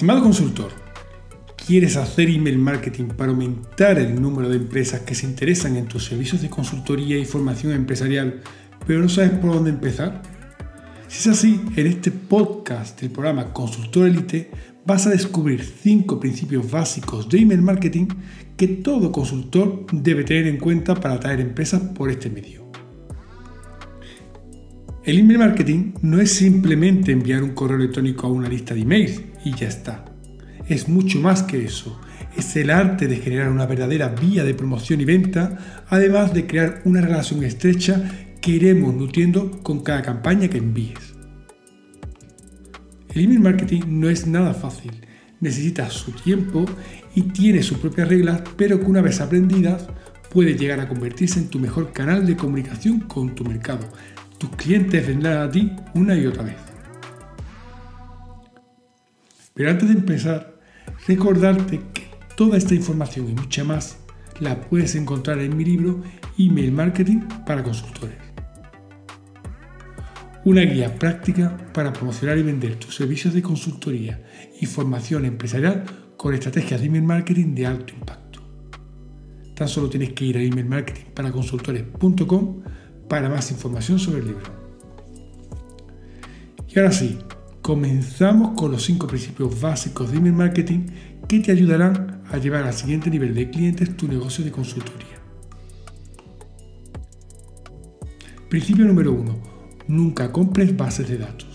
Estimado consultor, ¿quieres hacer email marketing para aumentar el número de empresas que se interesan en tus servicios de consultoría y formación empresarial, pero no sabes por dónde empezar? Si es así, en este podcast del programa Consultor Elite vas a descubrir cinco principios básicos de email marketing que todo consultor debe tener en cuenta para atraer empresas por este medio. El email marketing no es simplemente enviar un correo electrónico a una lista de emails y ya está. Es mucho más que eso. Es el arte de generar una verdadera vía de promoción y venta, además de crear una relación estrecha que iremos nutriendo con cada campaña que envíes. El email marketing no es nada fácil, necesita su tiempo y tiene sus propias reglas, pero que una vez aprendidas puede llegar a convertirse en tu mejor canal de comunicación con tu mercado. Tus clientes vendrán a ti una y otra vez. Pero antes de empezar, recordarte que toda esta información y mucha más la puedes encontrar en mi libro Email Marketing para Consultores. Una guía práctica para promocionar y vender tus servicios de consultoría y formación empresarial con estrategias de email marketing de alto impacto. Tan solo tienes que ir a emailmarketingparaconsultores.com para más información sobre el libro. Y ahora sí, Comenzamos con los cinco principios básicos de email marketing que te ayudarán a llevar al siguiente nivel de clientes tu negocio de consultoría. Principio número uno: Nunca compres bases de datos.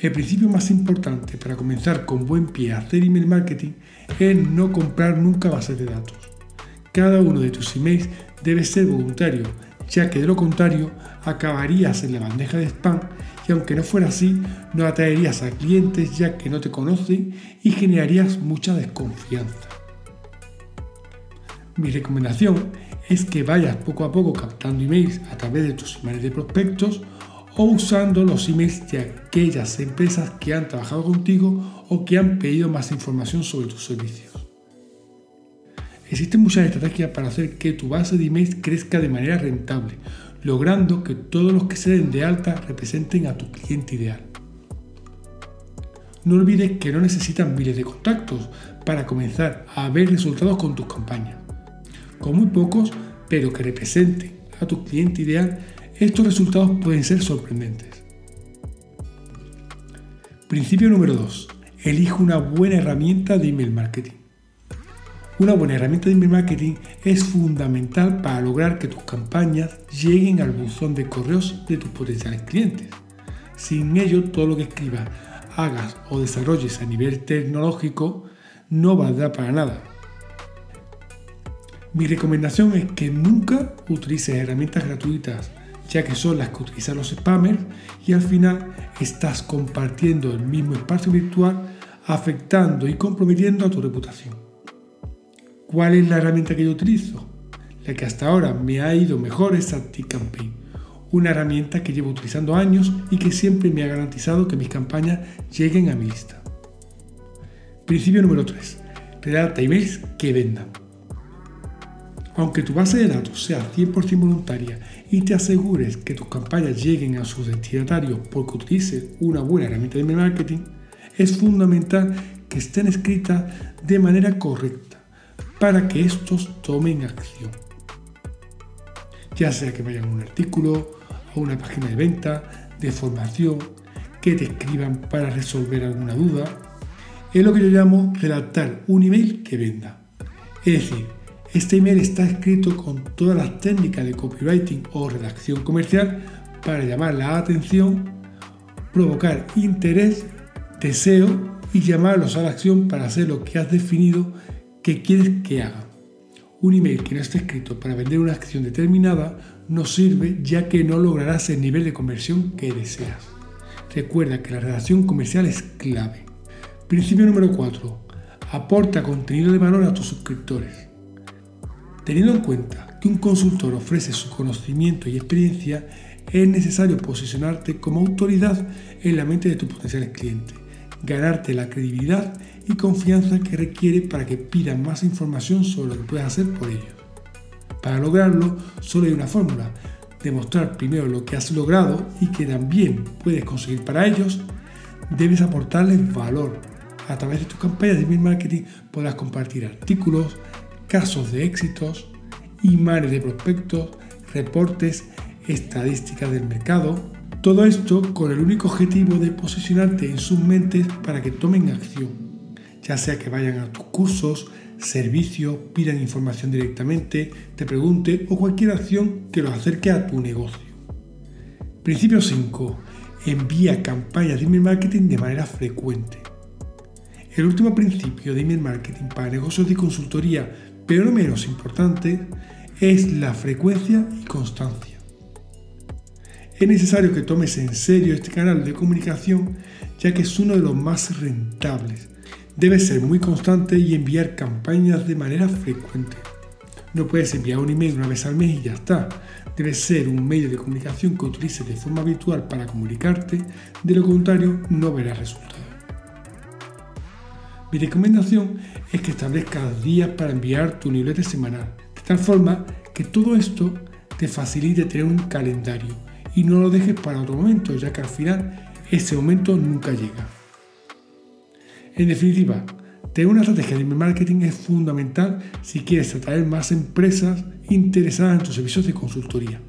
El principio más importante para comenzar con buen pie a hacer email marketing es no comprar nunca bases de datos. Cada uno de tus emails debe ser voluntario, ya que de lo contrario acabarías en la bandeja de spam y aunque no fuera así, no atraerías a clientes ya que no te conocen y generarías mucha desconfianza. Mi recomendación es que vayas poco a poco captando emails a través de tus emails de prospectos o usando los emails de aquellas empresas que han trabajado contigo o que han pedido más información sobre tus servicios. Existen muchas estrategias para hacer que tu base de emails crezca de manera rentable, logrando que todos los que se den de alta representen a tu cliente ideal. No olvides que no necesitan miles de contactos para comenzar a ver resultados con tus campañas. Con muy pocos, pero que representen a tu cliente ideal, estos resultados pueden ser sorprendentes. Principio número 2. Elige una buena herramienta de email marketing. Una buena herramienta de email marketing es fundamental para lograr que tus campañas lleguen al buzón de correos de tus potenciales clientes. Sin ello, todo lo que escribas, hagas o desarrolles a nivel tecnológico no valdrá para nada. Mi recomendación es que nunca utilices herramientas gratuitas, ya que son las que utilizan los spammers y al final estás compartiendo el mismo espacio virtual afectando y comprometiendo a tu reputación. ¿Cuál es la herramienta que yo utilizo? La que hasta ahora me ha ido mejor es ActiveCampaign, una herramienta que llevo utilizando años y que siempre me ha garantizado que mis campañas lleguen a mi lista. Principio número 3. Redacta emails que vendan. Aunque tu base de datos sea 100% voluntaria y te asegures que tus campañas lleguen a sus destinatarios porque utilices una buena herramienta de marketing, es fundamental que estén escritas de manera correcta para que estos tomen acción. Ya sea que vayan a un artículo, a una página de venta, de formación, que te escriban para resolver alguna duda. Es lo que yo llamo redactar un email que venda. Es decir, este email está escrito con todas las técnicas de copywriting o redacción comercial para llamar la atención, provocar interés, deseo y llamarlos a la acción para hacer lo que has definido ¿Qué quieres que haga? Un email que no esté escrito para vender una acción determinada no sirve ya que no lograrás el nivel de conversión que deseas. Recuerda que la relación comercial es clave. Principio número 4. Aporta contenido de valor a tus suscriptores. Teniendo en cuenta que un consultor ofrece su conocimiento y experiencia, es necesario posicionarte como autoridad en la mente de tus potenciales clientes ganarte la credibilidad y confianza que requiere para que pidan más información sobre lo que puedes hacer por ellos. Para lograrlo, solo hay una fórmula, demostrar primero lo que has logrado y que también puedes conseguir para ellos, debes aportarles valor, a través de tu campaña de email marketing podrás compartir artículos, casos de éxitos, imanes de prospectos, reportes, estadísticas del mercado. Todo esto con el único objetivo de posicionarte en sus mentes para que tomen acción, ya sea que vayan a tus cursos, servicios, pidan información directamente, te pregunte o cualquier acción que los acerque a tu negocio. Principio 5. Envía campañas de email marketing de manera frecuente. El último principio de email marketing para negocios de consultoría, pero no menos importante, es la frecuencia y constancia. Es necesario que tomes en serio este canal de comunicación ya que es uno de los más rentables. Debes ser muy constante y enviar campañas de manera frecuente. No puedes enviar un email una vez al mes y ya está. Debe ser un medio de comunicación que utilices de forma habitual para comunicarte, de lo contrario no verás resultados. Mi recomendación es que establezcas días para enviar tu newsletter semanal, de tal forma que todo esto te facilite tener un calendario y no lo dejes para otro momento, ya que al final ese momento nunca llega. En definitiva, tener una estrategia de marketing es fundamental si quieres atraer más empresas interesadas en tus servicios de consultoría.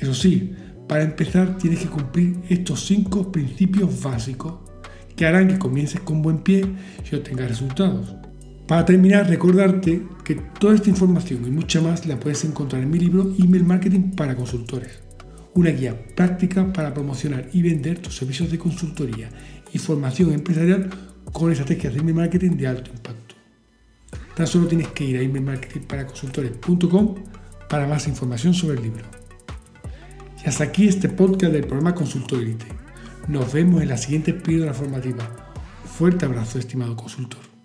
Eso sí, para empezar tienes que cumplir estos cinco principios básicos que harán que comiences con buen pie y obtengas resultados. Para terminar, recordarte que toda esta información y mucha más la puedes encontrar en mi libro Email Marketing para Consultores, una guía práctica para promocionar y vender tus servicios de consultoría y formación empresarial con estrategias de email marketing de alto impacto. Tan solo tienes que ir a emailmarketingparaconsultores.com para más información sobre el libro. Y hasta aquí este podcast del programa Consultor Elite. Nos vemos en la siguiente píldora formativa. fuerte abrazo, estimado consultor.